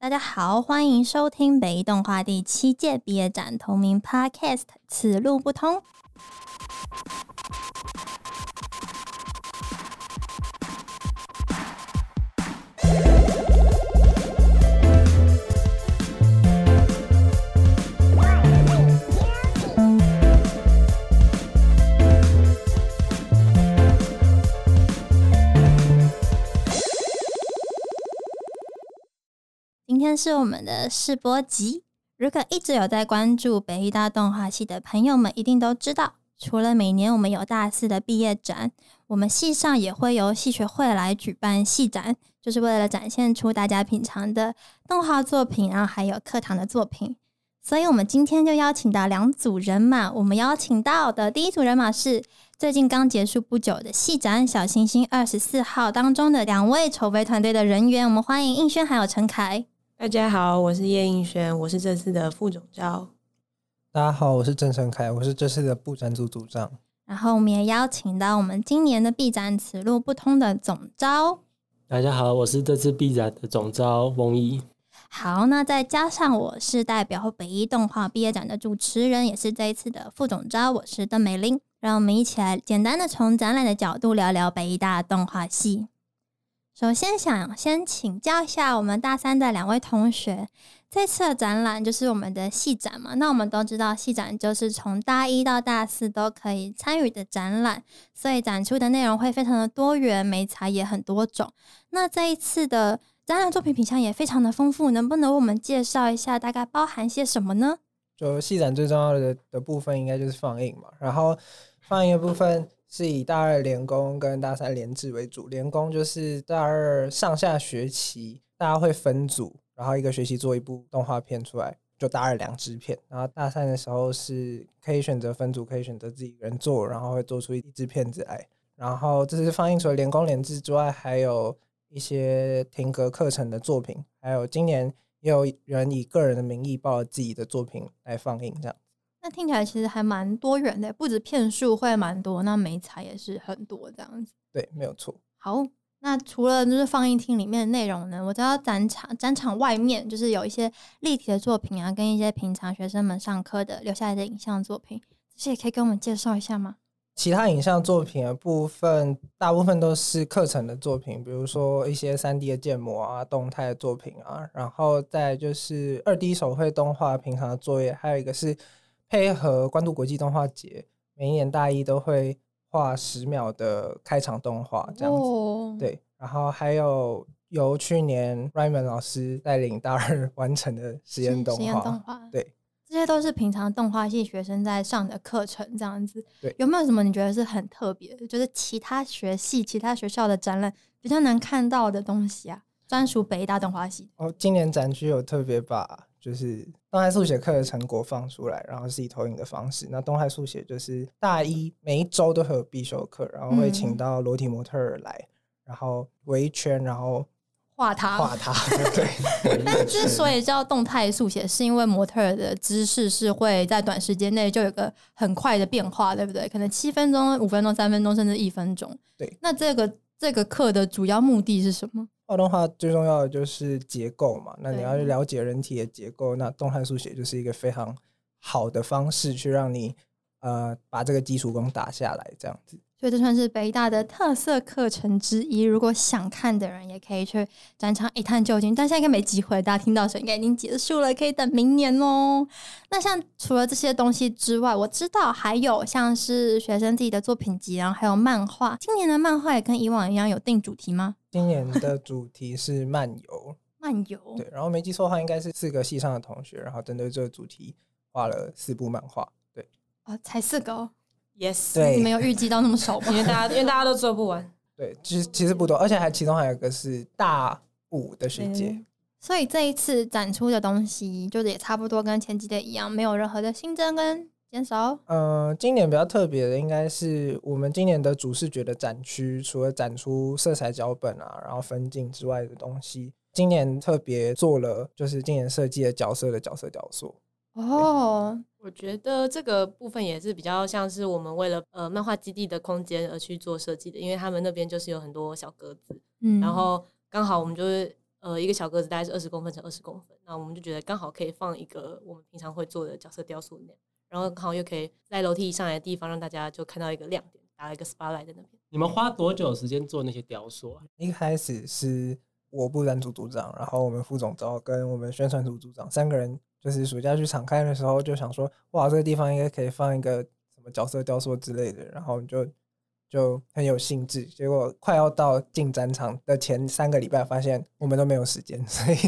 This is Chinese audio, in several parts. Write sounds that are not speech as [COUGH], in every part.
大家好，欢迎收听北艺动画第七届毕业展同名 Podcast《此路不通》。天是我们的试播集。如果一直有在关注北艺大动画系的朋友们，一定都知道，除了每年我们有大四的毕业展，我们系上也会由系学会来举办系展，就是为了展现出大家品尝的动画作品，然后还有课堂的作品。所以，我们今天就邀请到两组人马。我们邀请到的第一组人马是最近刚结束不久的系展《小星星二十四号》当中的两位筹备团队的人员。我们欢迎应轩还有陈凯。大家好，我是叶映轩，我是这次的副总招。大家好，我是郑成凯，我是这次的布展组组长。然后我们也邀请到我们今年的 B 展此路不通的总招。大家好，我是这次 B 展的总招翁一。好，那再加上我是代表北一动画毕业展的主持人，也是这一次的副总招，我是邓美玲。让我们一起来简单的从展览的角度聊聊北一大动画系。首先想先请教一下我们大三的两位同学，这次的展览就是我们的系展嘛？那我们都知道系展就是从大一到大四都可以参与的展览，所以展出的内容会非常的多元，美材也很多种。那这一次的展览作品品相也非常的丰富，能不能为我们介绍一下大概包含些什么呢？就戏展最重要的的部分应该就是放映嘛，然后放映的部分。是以大二联工跟大三联制为主，联工就是大二上下学期大家会分组，然后一个学期做一部动画片出来，就大二两支片。然后大三的时候是可以选择分组，可以选择自己一个人做，然后会做出一支片子来。然后这是放映除了联工联制之外，还有一些停格课程的作品，还有今年也有人以个人的名义报自己的作品来放映，这样。那听起来其实还蛮多元的，不止片数会蛮多，那美彩也是很多这样子。对，没有错。好，那除了就是放映厅里面的内容呢，我知道展场展场外面就是有一些立体的作品啊，跟一些平常学生们上课的留下来的影像作品，这些也可以跟我们介绍一下吗？其他影像作品的部分，大部分都是课程的作品，比如说一些三 D 的建模啊、动态的作品啊，然后再就是二 D 手绘动画平常的作业，还有一个是。配合关渡国际动画节，每一年大一都会画十秒的开场动画，这样子。对，然后还有由去年 Raymond 老师带领大二完成的实验动画。对，这些都是平常动画系学生在上的课程，这样子。对，有没有什么你觉得是很特别，就是其他学系、其他学校的展览比较难看到的东西啊？专属北大动画系。哦，今年展区有特别把。就是动态速写课的成果放出来，然后是以投影的方式。那动态速写就是大一每一周都会有必修课，然后会请到裸体模特儿来，然后围圈，然后画他，画他。[LAUGHS] 对。但之所以叫动态速写，是因为模特的姿势是会在短时间内就有个很快的变化，对不对？可能七分钟、五分钟、三分钟，甚至一分钟。对。那这个这个课的主要目的是什么？画动画最重要的就是结构嘛，那你要去了解人体的结构，那动态速写就是一个非常好的方式，去让你呃把这个基础功打下来，这样子。所以这算是北大的特色课程之一。如果想看的人，也可以去展场一探究竟。但现在应该没机会，大家听到时候应该已经结束了，可以等明年哦。那像除了这些东西之外，我知道还有像是学生自己的作品集，然后还有漫画。今年的漫画也跟以往一样有定主题吗？今年的主题是漫游。[LAUGHS] 漫游。对，然后没记错的话，应该是四个系上的同学，然后针对这个主题画了四部漫画。对。啊，才四个哦。Yes，对，你们有预计到那么少吗？因为大家因为大家都做不完。对，其实其实不多，而且还其中还有一个是大五的学姐。所以这一次展出的东西，就是也差不多跟前几届一样，没有任何的新增跟减少。嗯，今年比较特别的应该是我们今年的主视觉的展区，除了展出色彩脚本啊，然后分镜之外的东西，今年特别做了就是今年设计的角色的角色雕塑。哦。我觉得这个部分也是比较像是我们为了呃漫画基地的空间而去做设计的，因为他们那边就是有很多小格子，嗯，然后刚好我们就是呃呃，一个小格子大概是二十公分乘二十公分，那我们就觉得刚好可以放一个我们平常会做的角色雕塑那样，然后刚好又可以在楼梯上来的地方让大家就看到一个亮点，打了一个 spotlight 在那边。你们花多久时间做那些雕塑啊？一开始是我布展组组长，然后我们副总招跟我们宣传组组长三个人，就是暑假去敞开的时候就想说，哇，这个地方应该可以放一个什么角色雕塑之类的，然后就就很有兴致。结果快要到进展场的前三个礼拜，发现我们都没有时间，[LAUGHS] 所以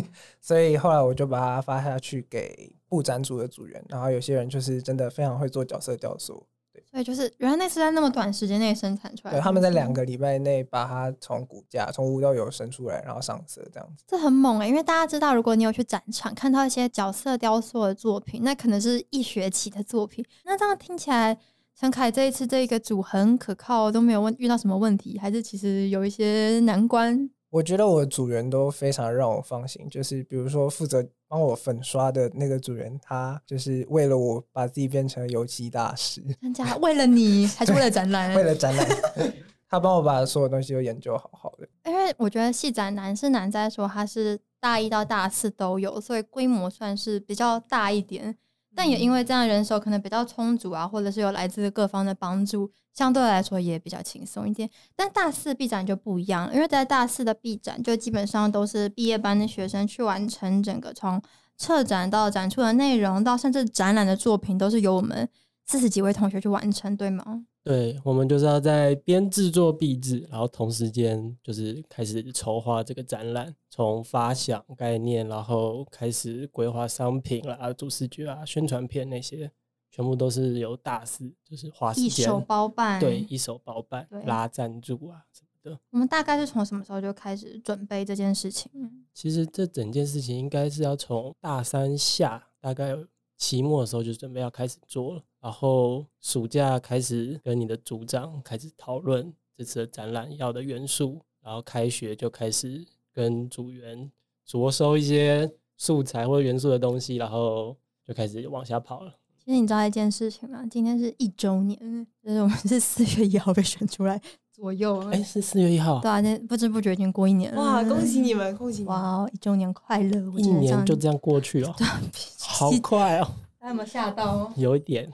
所以后来我就把它发下去给布展组的组员，然后有些人就是真的非常会做角色雕塑。所以就是原来那是在那么短时间内生产出来的，对，他们在两，个礼拜内把它从骨架从无到有生出来，然后上色这样子。这很猛哎、因为大家知道，如果你有去展场看到一些角色雕塑的作品，那可能是一学期的作品。那这样听起来，陈凯这一次这个组很可靠，都没有问遇到什么问题，还是其实有一些难关？我觉得我的组员都非常让我放心，就是比如说负责帮我粉刷的那个主人，他就是为了我把自己变成油漆大师，人家？为了你，还是为了展览？[LAUGHS] 为了展览，[LAUGHS] 他帮我把所有东西都研究好好的。因为我觉得戏展难是难在说它是大一到大四都有，所以规模算是比较大一点。但也因为这样人手可能比较充足啊，或者是有来自各方的帮助，相对来说也比较轻松一点。但大四毕展就不一样，因为在大四的毕展就基本上都是毕业班的学生去完成整个从策展到展出的内容，到甚至展览的作品，都是由我们四十几位同学去完成，对吗？对，我们就是要在边制作壁纸，然后同时间就是开始筹划这个展览，从发想概念，然后开始规划商品啦、主视觉啊、宣传片那些，全部都是由大师就是花时间一手包办，对一手包办对拉赞助啊什么的。我们大概是从什么时候就开始准备这件事情？其实这整件事情应该是要从大三下，大概期末的时候就准备要开始做了，然后暑假开始跟你的组长开始讨论这次的展览要的元素，然后开学就开始跟组员着收一些素材或者元素的东西，然后就开始往下跑了。其实你知道一件事情吗？今天是一周年，[LAUGHS] 就是我们是四月一号被选出来左右。哎，是四月一号，对啊，那不知不觉已经过一年了。哇，恭喜你们，[LAUGHS] 恭喜你们！哇哦，一周年快乐！一年就这样过去了，[LAUGHS] 好快哦，大家有没有吓到？有一点。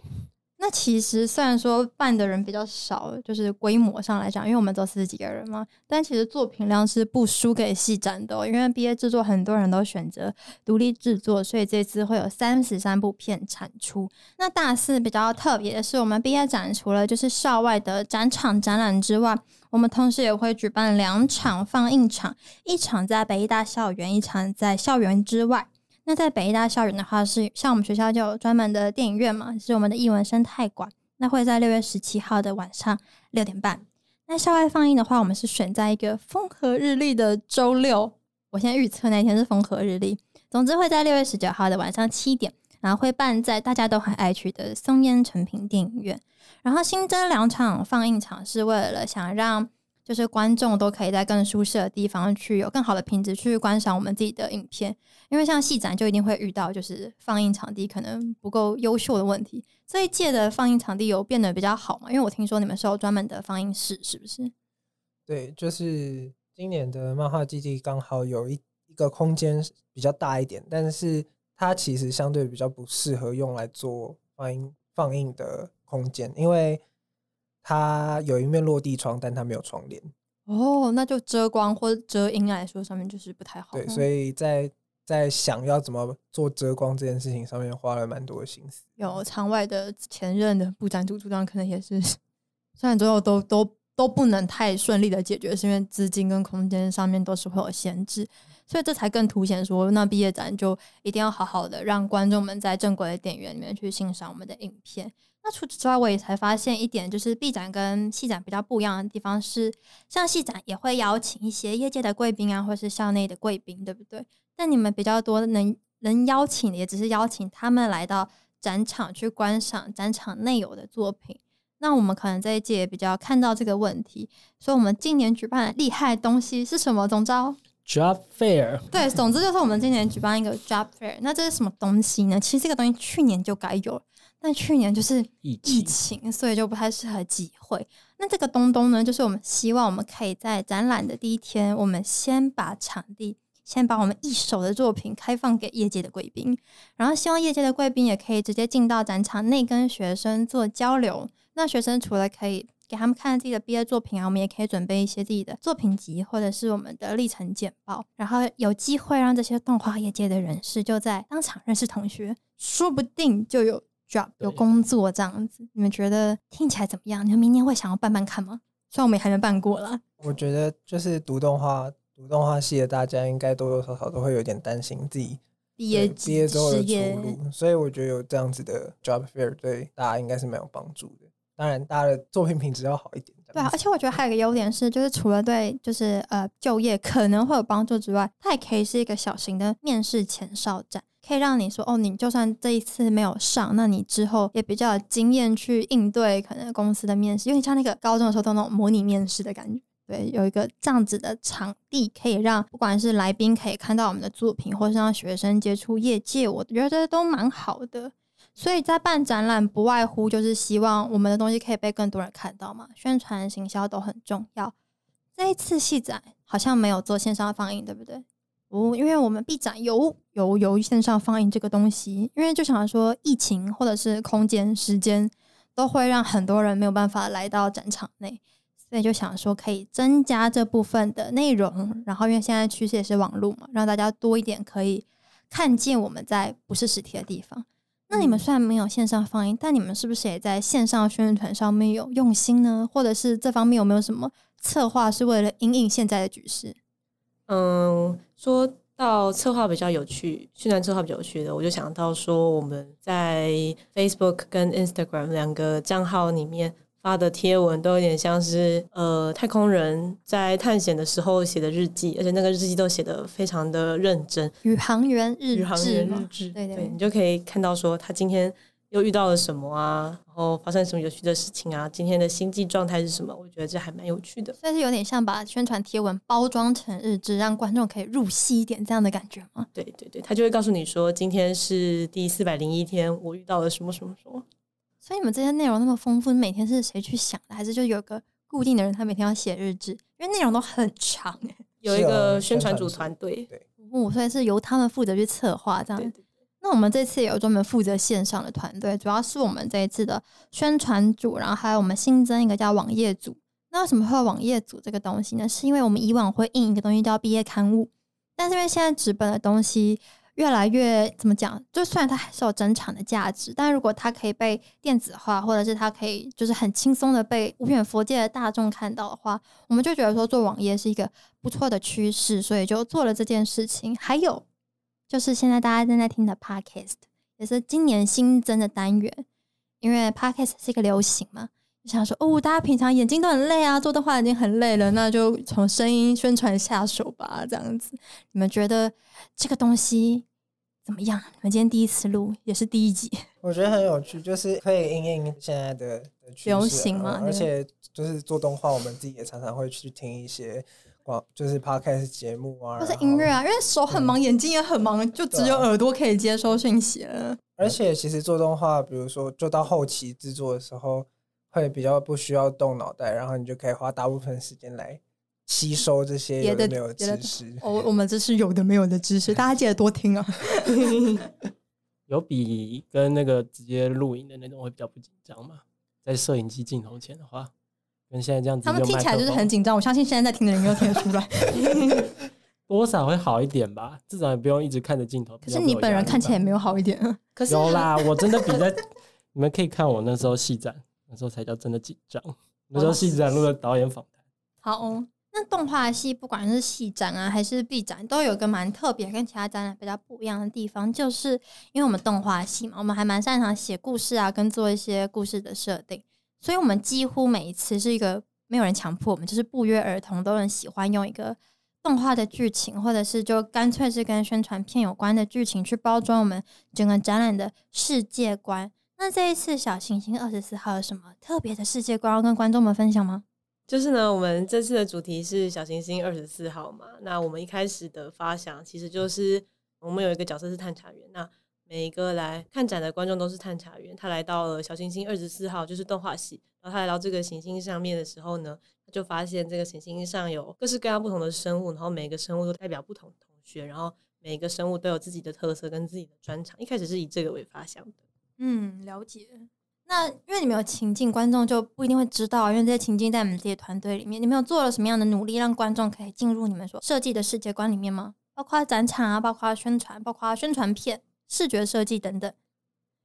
那其实虽然说办的人比较少，就是规模上来讲，因为我们都四十几个人嘛，但其实作品量是不输给戏展的哦、因为毕业制作很多人都选择独立制作，所以这次会有三十三部片产出。那大四比较特别的是，我们毕业展除了就是校外的展场展览之外，我们同时也会举办两场放映场，一场在北医大校园，一场在校园之外。那在北医大校园的话，是像我们学校就有专门的电影院嘛，是我们的艺文生态馆。那会在六月十七号的晚上六点半。那校外放映的话，我们是选在一个风和日丽的周六。我现在预测那一天是风和日丽。总之会在六月十九号的晚上七点，然后会办在大家都很爱去的松烟成品电影院。然后新增两场放映场，是为了想让就是观众都可以在更舒适的地方去有更好的品质去观赏我们自己的影片。因为像戏展就一定会遇到就是放映场地可能不够优秀的问题。这一届的放映场地有变得比较好嘛？因为我听说你们是有专门的放映室，是不是？对，就是今年的漫画基地刚好有一一个空间比较大一点，但是它其实相对比较不适合用来做放映放映的空间，因为它有一面落地窗，但它没有窗帘。哦，那就遮光或者遮阴来说，上面就是不太好。对，所以在在想要怎么做遮光这件事情上面花了蛮多的心思。有场外的前任的部长组组长，可能也是，虽然最后都都都不能太顺利的解决，是因为资金跟空间上面都是会有限制，所以这才更凸显说，那毕业展就一定要好好的让观众们在正规的电影院里面去欣赏我们的影片。那除此之外，我也才发现一点，就是 B 展跟戏展比较不一样的地方是，像戏展也会邀请一些业界的贵宾啊，或是校内的贵宾，对不对？但你们比较多能能邀请的，也只是邀请他们来到展场去观赏展场内有的作品。那我们可能这一届也比较看到这个问题，所以我们今年举办的厉害的东西是什么？总招 Job Fair，对，总之就是我们今年举办一个 Job Fair。那这是什么东西呢？其实这个东西去年就该有了，但去年就是疫情，所以就不太适合集会。那这个东东呢，就是我们希望我们可以在展览的第一天，我们先把场地先把我们一手的作品开放给业界的贵宾，然后希望业界的贵宾也可以直接进到展场内跟学生做交流。那学生除了可以给他们看自己的毕业作品啊，我们也可以准备一些自己的作品集或者是我们的历程简报，然后有机会让这些动画业界的人士就在当场认识同学，说不定就有 job 有工作这样子。你们觉得听起来怎么样？你们明年会想要办办看吗？虽然我们也还没办过啦。我觉得就是读动画、读动画系的大家，应该多多少少都会有点担心自己毕业对毕业之后的出，路，所以我觉得有这样子的 job fair 对大家应该是蛮有帮助的。当然，大家的作品品质要好一点。这对啊而且我觉得还有一个优点是，就是除了对就是呃就业可能会有帮助之外，它也可以是一个小型的面试前哨站，可以让你说哦，你就算这一次没有上，那你之后也比较有经验去应对可能公司的面试，有点像那个高中的时候都那种模拟面试的感觉。对，有一个这样子的场地，可以让不管是来宾可以看到我们的作品，或是让学生接触业界，我觉得都蛮好的。所以在办展览，不外乎就是希望我们的东西可以被更多人看到嘛，宣传、行销都很重要。这一次戏展好像没有做线上放映，对不对？哦，因为我们 B 展有有有线上放映这个东西，因为就想说疫情或者是空间、时间都会让很多人没有办法来到展场内，所以就想说可以增加这部分的内容。然后因为现在趋势也是网络嘛，让大家多一点可以看见我们在不是实体的地方。那你们虽然没有线上放映，但你们是不是也在线上宣传上面有用心呢？或者是这方面有没有什么策划是为了因应现在的局势？嗯，说到策划比较有趣，宣传策划比较有趣的，我就想到说我们在 Facebook 跟 Instagram 两个账号里面发的贴文，都有点像是呃太空人在探险的时候写的日记，而且那个日记都写的非常的认真，宇航员日宇航员日志，对对你就可以看到说他今天又遇到了什么啊，然后发生什么有趣的事情啊，今天的心际状态是什么？我觉得这还蛮有趣的。算是有点像把宣传贴文包装成日志，让观众可以入戏一点这样的感觉吗？对对对，他就会告诉你说，今天是第四百零一天，我遇到了什么什么什么。所以你们这些内容那么丰富，每天是谁去想的？还是就有个固定的人，他每天要写日志？因为内容都很长哎、[LAUGHS] 有一个宣宣传组团队，哦，所以是由他们负责去策划这样对。对那我们这次也有专门负责线上的团队，主要是我们这一次的宣传组，然后还有我们新增一个叫网页组。那为什么会有网页组这个东西呢？是因为我们以往会印一个东西叫毕业刊物，但是因为现在纸本的东西越来越怎么讲？就虽然它还是有珍藏的价值，但如果它可以被电子化，或者是它可以就是很轻松的被无远佛界的大众看到的话，我们就觉得说做网页是一个不错的趋势，所以就做了这件事情。还有 [LAUGHS] 就是现在大家正在听的 Podcast，也是今年新增的单元，因为 Podcast 是一个流行嘛，想说哦，大家平常眼睛都很累啊，做动画已经很累了，那就从声音宣传下手吧，这样子。你们觉得这个东西怎么样？你们今天第一次录，也是第一集，我觉得很有趣，就是可以应应现在的流行嘛而且就是做动画，我们自己也常常会去听一些广，就是 podcast 节目啊，或是音乐啊，因为手很忙，眼睛也很忙，就只有耳朵可以接收讯息了。而且其实做动画，比如说做到后期制作的时候，会比较不需要动脑袋，然后你就可以花大部分时间来吸收这些别的有的没有知识。哦，我们这是有的没有的知识，[LAUGHS] 大家记得多听啊。[LAUGHS] 有比跟那个直接录影的那种会比较不紧张吗？在摄影机镜头前的话，跟现在这样子他们听起来就是很紧张，我相信现在在听的人应该听得出来。[LAUGHS] 多少会好一点吧，至少也不用一直看着镜头。可是你本人看起来也没有好一点啊。可是有啦，我真的比在你们可以看我那时候戏展，那时候才叫真的紧张。那时候戏展录的导演访谈，好哦、那动画系不管是戏展啊还是 B 展，都有一个蛮特别跟其他展览比较不一样的地方，就是因为我们动画系嘛，我们还蛮擅长写故事啊，跟做一些故事的设定，所以我们几乎每一次是一个没有人强迫我们，就是不约而同都很喜欢用一个动画的剧情，或者是就干脆是跟宣传片有关的剧情去包装我们整个展览的世界观。那这一次小行星二十四号有什么特别的世界观要跟观众们分享吗？就是呢，我们这次的主题是小行星二十四号嘛。那我们一开始的发想其实就是我们有一个角色是探查员，那每一个来看展的观众都是探查员。他来到了小行星二十四号，就是动画系。然后他来到这个行星上面的时候呢，他就发现这个行星上有各式各样不同的生物，然后每个生物都代表不同同学，然后每一个生物都有自己的特色跟自己的专长。一开始是以这个为发想的。嗯，了解。那因为你们有情境，观众就不一定会知道，因为这些情境在你们自己的团队里面，你们有做了什么样的努力，让观众可以进入你们所设计的世界观里面吗？包括展场啊，包括宣传，包括宣传片、视觉设计等等。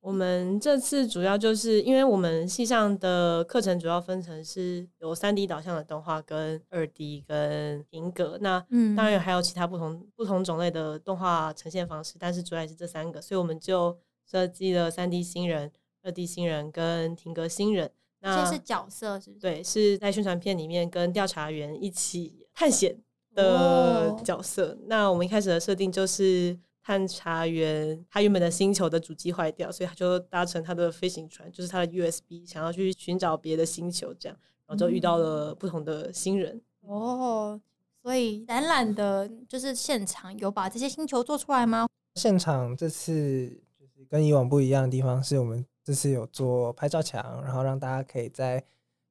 我们这次主要就是因为我们系上的课程主要分成是有三 D 导向的动画、跟二 D、跟平格。那嗯当然还有其他不同不同种类的动画呈现方式，但是主要也是这三个，所以我们就设计了三 D 新人、二 D 新人跟停格新人。这那些是角色，是不是？对，是在宣传片里面跟调查员一起探险的哦角色。那我们一开始的设定就是探查员他原本的星球的主机坏掉，所以他就搭乘他的飞行船，就是他的 USB，想要去寻找别的星球，这样，然后就遇到了不同的新人。哦，所以展览的就是现场有把这些星球做出来吗？现场这次就是跟以往不一样的地方，是我们这次有做拍照墙，然后让大家可以在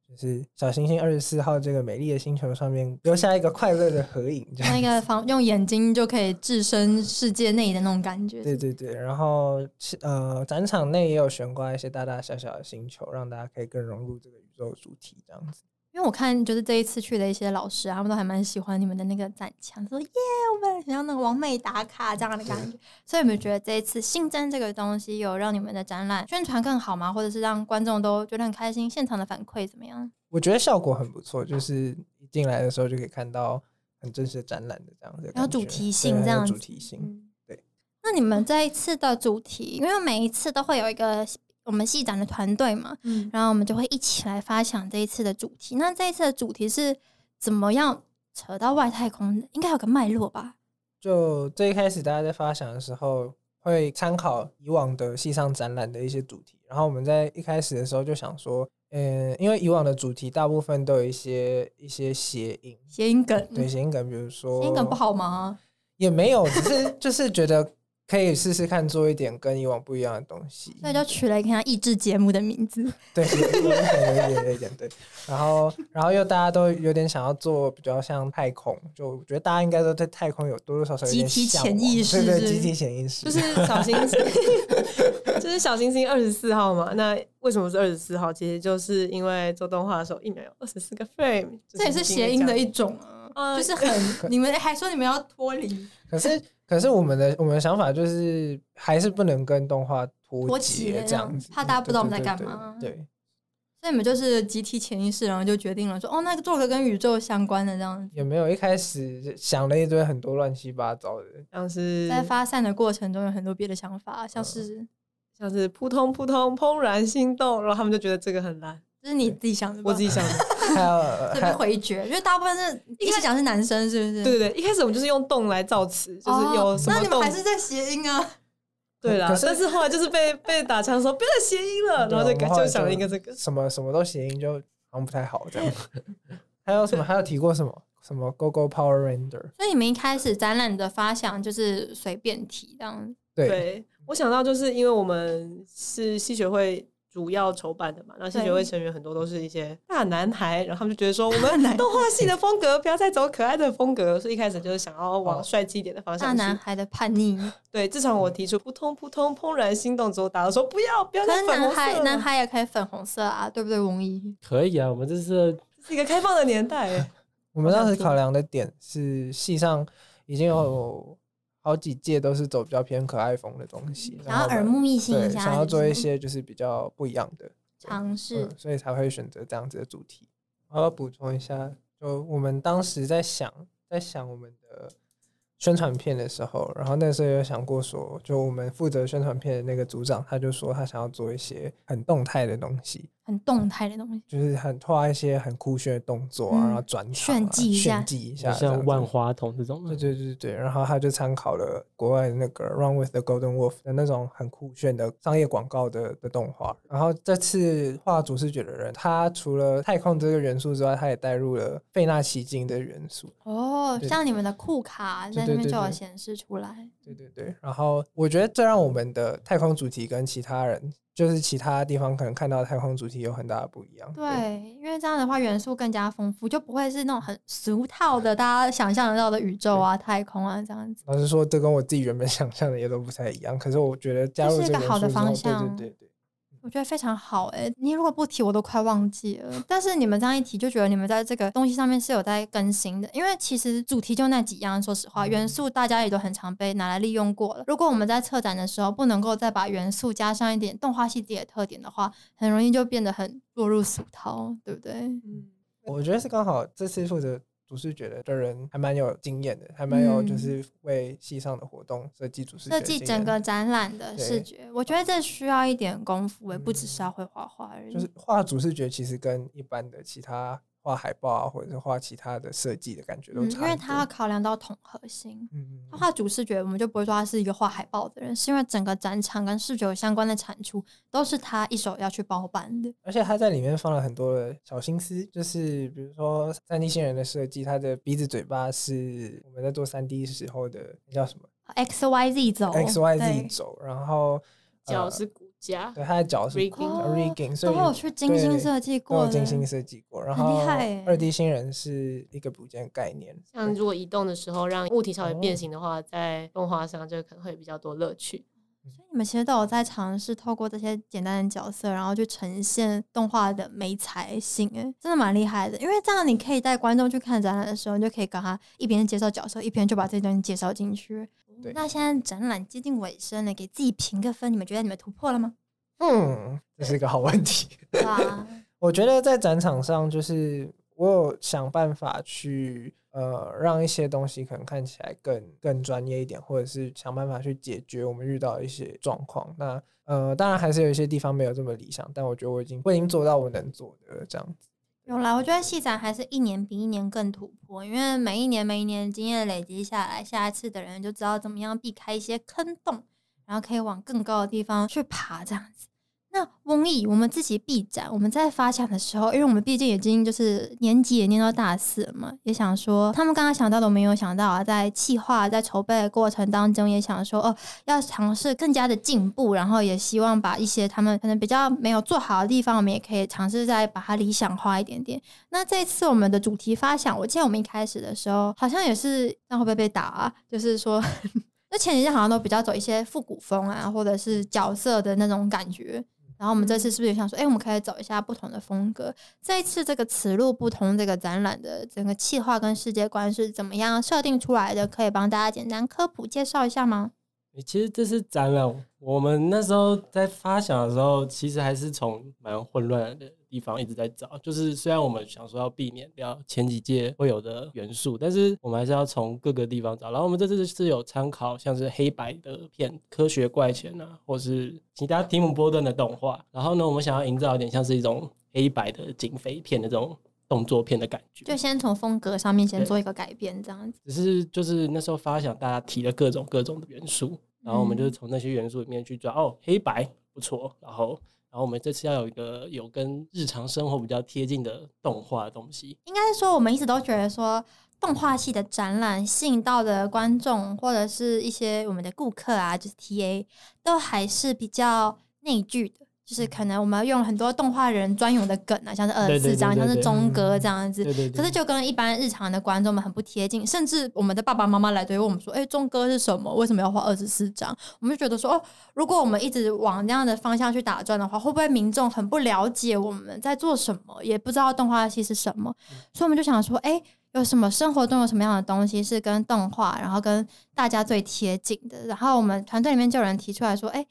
就是小行星二十四号这个美丽的星球上面留下一个快乐的合影，这样那个防用眼睛就可以置身世界内的那种感觉。对对对，然后呃，展场内也有悬挂一些大大小小的星球，让大家可以更融入这个宇宙主题，这样子。因为我看就是这一次去的一些老师啊，他们都还蛮喜欢你们的那个展墙，说耶，我们很像那个完美打卡这样的感觉。所以你们觉得这一次新增这个东西，有让你们的展览宣传更好吗？或者是让观众都觉得很开心？现场的反馈怎么样？我觉得效果很不错，就是一进来的时候就可以看到很真实的展览的这样子的然后，主题性这样子，主题性。嗯对。那你们这一次的主题，因为每一次都会有一个我们系展的团队嘛，嗯，然后我们就会一起来发想这一次的主题。那这一次的主题是怎么样扯到外太空的？应该有个脉络吧？就最一开始大家在发想的时候，会参考以往的系上展览的一些主题，然后我们在一开始的时候就想说，嗯，因为以往的主题大部分都有一些一些谐音，谐音梗，对谐音梗，比如说谐音梗不好吗？也没有，只是 [LAUGHS] 就是觉得可以试试看做一点跟以往不一样的东西，所以就取了一个像益智节目的名字。[LAUGHS] 对，有有一点，有一点，有一点，对。然后，然后又大家都有点想要做比较像太空，就我觉得大家应该都对太空有多多少少有点集体潜意识对对，集体潜意识，就是小行星，就是小行星二十四号嘛。那为什么是二十四号？其实就是因为做动画的时候一秒有二十四个 frame，这也是谐音的一种啊，呃就是很你们还说你们要脱离可是，可是我们的我们的想法就是还是不能跟动画脱脱节节这样子，怕大家不知道我们在干嘛。对，所以你们就是集体潜意识，然后就决定了说，哦，那个做个跟宇宙相关的这样子。也没有一开始想了一堆很多乱七八糟的，像是在发散的过程中有很多别的想法，像是像是扑通扑通怦然心动，然后他们就觉得这个很烂，这是你自己想的吧，我自己想的。[LAUGHS] 还有这还有边回绝，因为大部分是一开始讲是男生，是不是？对对对，一开始我们就是用动来造词，就是有哦那你们。还是在谐音啊？[LAUGHS] 对啦但是后来就是被被打枪说不要再谐音了，然后就就想了一个这个。什么什么都谐音，就好像不太好这样。[LAUGHS] 还有什么？还有提过什么？什么 Go Go Power Ranger？所以你们一开始展览的发想就是随便提这样，对，对我想到就是因为我们是戏学会主要筹办的嘛，然后戏学会成员很多都是一些大男孩，然后他们就觉得说 [LAUGHS] 我们动画系的风格不要再走可爱的风格，所以一开始就是想要往哦帅气一点的方向大。男孩的叛逆。对，自从我提出扑通扑通怦然心动之后，大家说不要不要再粉红色男孩，男孩也可以粉红色啊，对不对，翁一？可以啊，我们这是是一个开放的年代欸。我们当时考量的点是，系上已经有好几届都是走比较偏可爱风的东西，然后耳目一新一，下，想要做一些就是比较不一样的尝试嗯，所以才会选择这样子的主题。我要补充一下，就我们当时在想，在想我们的宣传片的时候，然后那时候有想过说，就我们负责宣传片的那个组长，他就说他想要做一些很动态的东西，很动态的东西。就是很画一些很酷炫的动作啊，嗯然后转场啊炫技一下炫技一下这样子，像万花筒这种对，对对对，然后他就参考了国外的那个《Run with the Golden Wolf》的那种很酷炫的商业广告的的动画。然后这次画主视觉的人，他除了太空这个元素之外，他也带入了费纳奇境的元素。哦，像你们的酷卡在那边就有显示出来。对对对，然后我觉得这让我们的太空主题跟其他人就是其他地方可能看到太空主题有很大的不一样。对，因为这样的话元素更加丰富，就不会是那种很俗套的大家想象得到的宇宙啊、太空啊这样子。老实说，这跟我自己原本 [LAUGHS] 想象的也都不太一样。可是我觉得加入这是一个好的方向对对对对。我觉得非常好哎、你如果不提，我都快忘记了。但是你们这样一提，就觉得你们在这个东西上面是有在更新的。因为其实主题就那几样，说实话，元素大家也都很常被拿来利用过了。如果我们在策展的时候不能够再把元素加上一点动画系自己的特点的话，很容易就变得很落入俗套，对不对？嗯，我觉得是刚好这次负责主视觉的的人还蛮有经验的，还蛮有就嗯是为系上的活动设计主视觉设计整个展览的视觉，我觉得这需要一点功夫，也不只是要会画画而已。就是画主视觉，其实跟一般的其他画海报啊，或者是画其他的设计的感觉都差嗯，因为差很多。它要考量到统合性。嗯他画主视觉，我们就不会说他是一个画海报的人，是因为整个展场跟视觉有相关的产出都是他一手要去包办的。而且他在里面放了很多的小心思，就是比如说三 D 新人的设计，他的鼻子、嘴巴是我们在做三 D 时候的叫什么 X Y Z 轴，X Y Z 轴，然后呃脚是骨架，对他的脚是 rigging 所以都有去精心设计都过的，有精心设计过。然很厉后害二 D 新人是一个部件概念，像如果移动的时候让物体稍微哦变形的话，在动画上就可能会比较多乐趣。所以你们其实都有在尝试透过这些简单的角色，然后去呈现动画的美才性，哎，真的蛮厉害的。因为这样你可以带观众去看展览的时候，你就可以跟他一边介绍角色，一边就把这些东西介绍进去。对那现在展览接近尾声了，给自己评个分，你们觉得你们突破了吗？嗯，这是一个好问题。[LAUGHS] 我觉得在展场上，就是我有想办法去呃让一些东西可能看起来更更专业一点，或者是想办法去解决我们遇到的一些状况。那呃，当然还是有一些地方没有这么理想，但我觉得我已经我已经做到我能做的这样子。有啦，我觉得戏展还是一年比一年更突破，因为每一年每一年经验累积下来，下一次的人就知道怎么样避开一些坑洞，然后可以往更高的地方去爬，这样子。那翁毅，我们自己闭展，我们在发想的时候，因为我们毕竟已经就是年级也念到大四了嘛，也想说他们刚刚想到的，我们也有想到啊，在企划在筹备的过程当中，也想说哦，要尝试更加的进步，然后也希望把一些他们可能比较没有做好的地方，我们也可以尝试再把它理想化一点点。那这次我们的主题发想，我记得我们一开始的时候好像也是，那会不会被打啊？就是说，[LAUGHS] 那前几天好像都比较走一些复古风啊，或者是角色的那种感觉。然后我们这次是不是也想说，哎、我们可以走一下不同的风格？这一次这个此路不同这个展览的整个企划跟世界观是怎么样设定出来的？可以帮大家简单科普介绍一下吗？欸其实这是展览，我们那时候在发想的时候，其实还是从蛮混乱的地方一直在找。就是虽然我们想说要避免掉前几届会有的元素，但是我们还是要从各个地方找。然后我们这次是有参考像是黑白的片《科学怪钱》啊，或是其他提姆波顿的动画。然后呢，我们想要营造一点像是一种黑白的警匪片的这种动作片的感觉。就先从风格上面先做一个改变，这样子。只是就是那时候发想，大家提了各种各种的元素，然后我们就是从那些元素里面去抓，哦，黑白不错，然后然后我们这次要有一个有跟日常生活比较贴近的动画的东西，应该是说，我们一直都觉得说，动画系的展览吸引到的观众或者是一些我们的顾客啊，就是 TA，都还是比较内聚的。就是可能我们用了很多动画人专用的梗啊，像是二十四章，像是钟哥这样子。可是就跟一般日常的观众们很不贴近，甚至我们的爸爸妈妈来对问我们说：“哎、钟哥是什么？为什么要画二十四章？”我们就觉得说：“哦，如果我们一直往那样的方向去打转的话，会不会民众很不了解我们在做什么，也不知道动画系是什么？”所以我们就想说：“哎、有什么生活中有什么样的东西是跟动画，然后跟大家最贴近的？”然后我们团队里面就有人提出来说：“哎、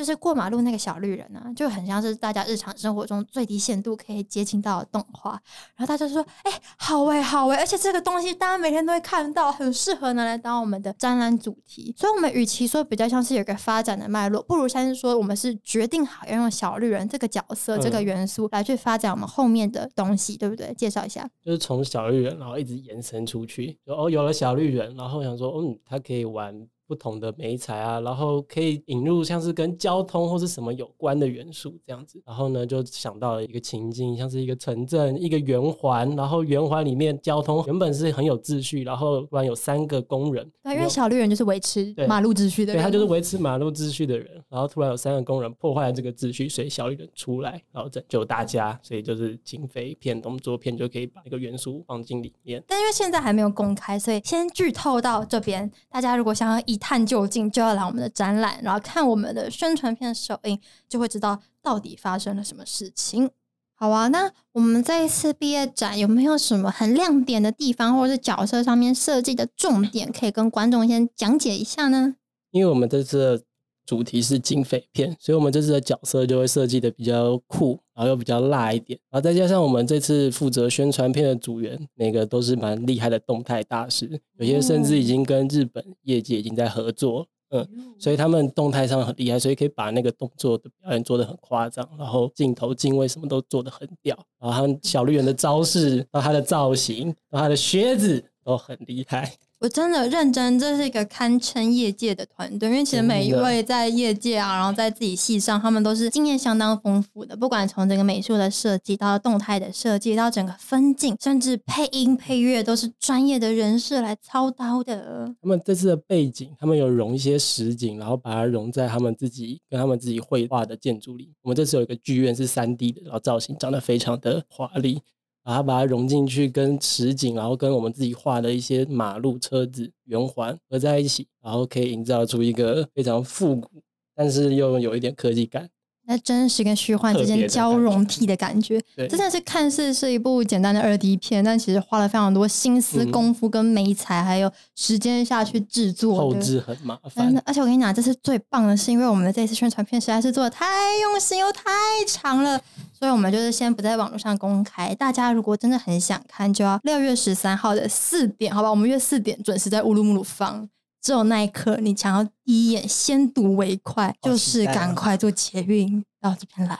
就是过马路那个小绿人啊，就很像是大家日常生活中最低限度可以接近到的动画。然后大家就说：“哎、好哎、好哎、而且这个东西大家每天都会看到，很适合拿来当我们的展览主题。所以，我们与其说比较像是有一个发展的脉络，不如像是说我们是决定好要用小绿人这个角色、这个嗯元素来去发展我们后面的东西，对不对？介绍一下。就是从小绿人，然后一直延伸出去，就哦有了小绿人，然后想说，嗯，他可以玩不同的美彩啊，然后可以引入像是跟交通或是什么有关的元素这样子，然后呢就想到了一个情境，像是一个城镇，一个圆环，然后圆环里面交通原本是很有秩序，然后突然有三个工人，对，因为小绿人就是维持马路秩序的对人，他就是维持马路秩序的人，然后突然有三个工人破坏了这个秩序，所以小绿人出来，然后拯救大家，所以就是警匪片、动作片就可以把那个元素放进里面。但因为现在还没有公开，所以先剧透到这边。大家如果想要一探究竟，就要来我们的展览，然后看我们的宣传片首映，就会知道到底发生了什么事情。好啊，那我们这一次毕业展有没有什么很亮点的地方，或者是角色上面设计的重点，可以跟观众先讲解一下呢？因为我们这次主题是警匪片，所以我们这次的角色就会设计的比较酷，然后又比较辣一点，然后再加上我们这次负责宣传片的组员，每个都是蛮厉害的动态大师，有些甚至已经跟日本业界已经在合作。嗯，所以他们动态上很厉害，所以可以把那个动作的表演做得很夸张，然后镜头、镜位什么都做得很屌，然后他们小绿人的招式然后他的造型然后他的靴子都很厉害。我真的认真，这是一个堪称业界的团队，因为其实每一位在业界啊，然后在自己戏上，他们都是经验相当丰富的。不管从整个美术的设计到动态的设计，到整个分镜，甚至配音配乐，都是专业的人士来操刀的。他们这次的背景，他们有融一些实景，然后把它融在他们自己跟他们自己绘画的建筑里。我们这次有一个剧院是三 D 的，然后造型长得非常的华丽。把它把它融进去，跟实景，然后跟我们自己画的一些马路、车子、圆环合在一起，然后可以营造出一个非常复古，但是又有一点科技感。那真实跟虚幻之间交融体的感觉，真的是看似是一部简单的二 D 片，但其实花了非常多心思、功夫跟美彩，还有时间下去制作。后置很麻烦。而且我跟你讲，这是最棒的，是因为我们的这次宣传片实在是做的太用心又太长了，所以我们就是先不在网络上公开。大家如果真的很想看，就要六月十三号的四点，好吧？我们约四点准时在乌鲁木鲁放。只有那一刻，你想要第一眼先睹为快，就是赶快坐捷运到这边来。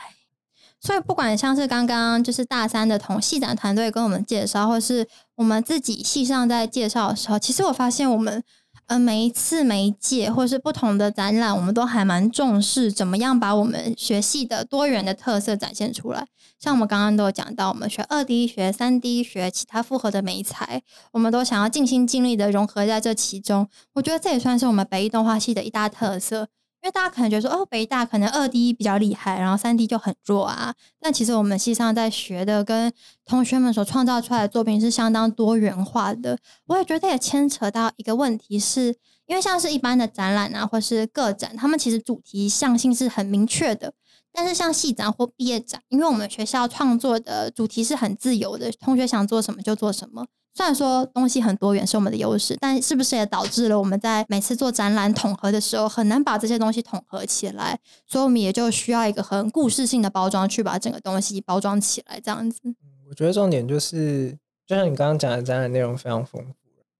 所以，不管像是刚刚就是大三的同系展团队跟我们介绍，或是我们自己系上在介绍的时候，其实我发现我们。呃，每一次每一届或是不同的展览，我们都还蛮重视怎么样把我们学系的多元的特色展现出来。像我们刚刚都有讲到，我们学二 D、学三 D、学其他复合的美材，我们都想要尽心尽力的融合在这其中。我觉得这也算是我们北艺动画系的一大特色。因为大家可能觉得说，哦，北大可能二 D 比较厉害，然后三 D 就很弱啊。但其实我们系上在学的，跟同学们所创造出来的作品是相当多元化的。我也觉得也牵扯到一个问题，是因为像是一般的展览啊，或是个展，他们其实主题向性是很明确的。但是像系展或毕业展，因为我们学校创作的主题是很自由的，同学想做什么就做什么。虽然说东西很多元是我们的优势，但是不是也导致了我们在每次做展览统合的时候很难把这些东西统合起来？所以我们也就需要一个很故事性的包装去把整个东西包装起来，这样子。我觉得重点就是，就像你刚刚讲的，展览内容非常丰富。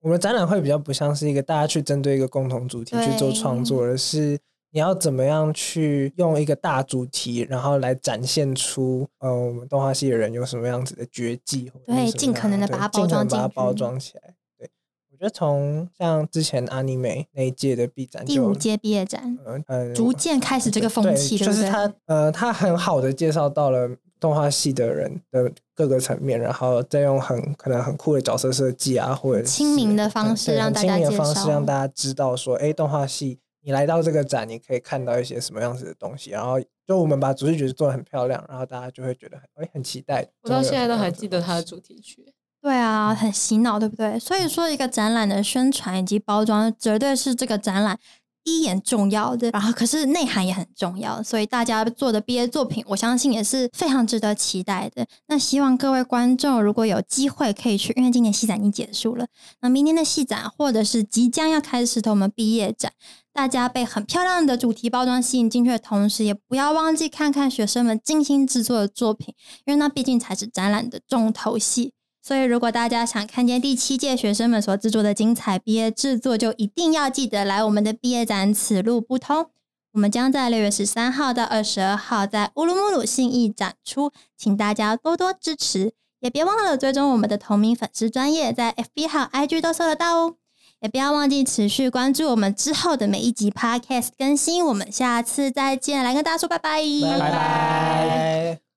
我们展览会比较不像是一个大家去针对一个共同主题去做创作，而是。你要怎么样去用一个大主题，然后来展现出，呃，我们动画系的人有什么样子的绝技？对，尽可能的把它包装，把它包装起来。对，我觉得从像之前阿尼美那一届的毕展，第五届毕业展，嗯，逐渐开始这个风气，就是他，呃，他很好的介绍到了动画系的人的各个层面，然后再用很可能很酷的角色设计啊，或者亲民的方式让大家介绍，让大家知道说，哎，动画系。你来到这个展，你可以看到一些什么样子的东西，然后就我们把主题曲做的很漂亮，然后大家就会觉得很哎很期待。我到现在都还记得它的主题曲。对啊，很洗脑，对不对？所以说，一个展览的宣传以及包装，绝对是这个展览。第一眼重要的，然后可是内涵也很重要，所以大家做的毕业作品，我相信也是非常值得期待的。那希望各位观众如果有机会可以去，因为今年戏展已经结束了，那明年的戏展或者是即将要开始的我们毕业展，大家被很漂亮的主题包装吸引进去的同时，也不要忘记看看学生们精心制作的作品，因为那毕竟才是展览的重头戏。所以，如果大家想看见第七届学生们所制作的精彩毕业制作，就一定要记得来我们的毕业展。此路不通，我们将在六月十三号到二十二号在乌鲁木鲁信义展出，请大家多多支持，也别忘了追踪我们的同名粉丝专业，在 FB 和 IG 都搜得到哦。也不要忘记持续关注我们之后的每一集 Podcast 更新。我们下次再见，来跟大家说拜拜，拜拜。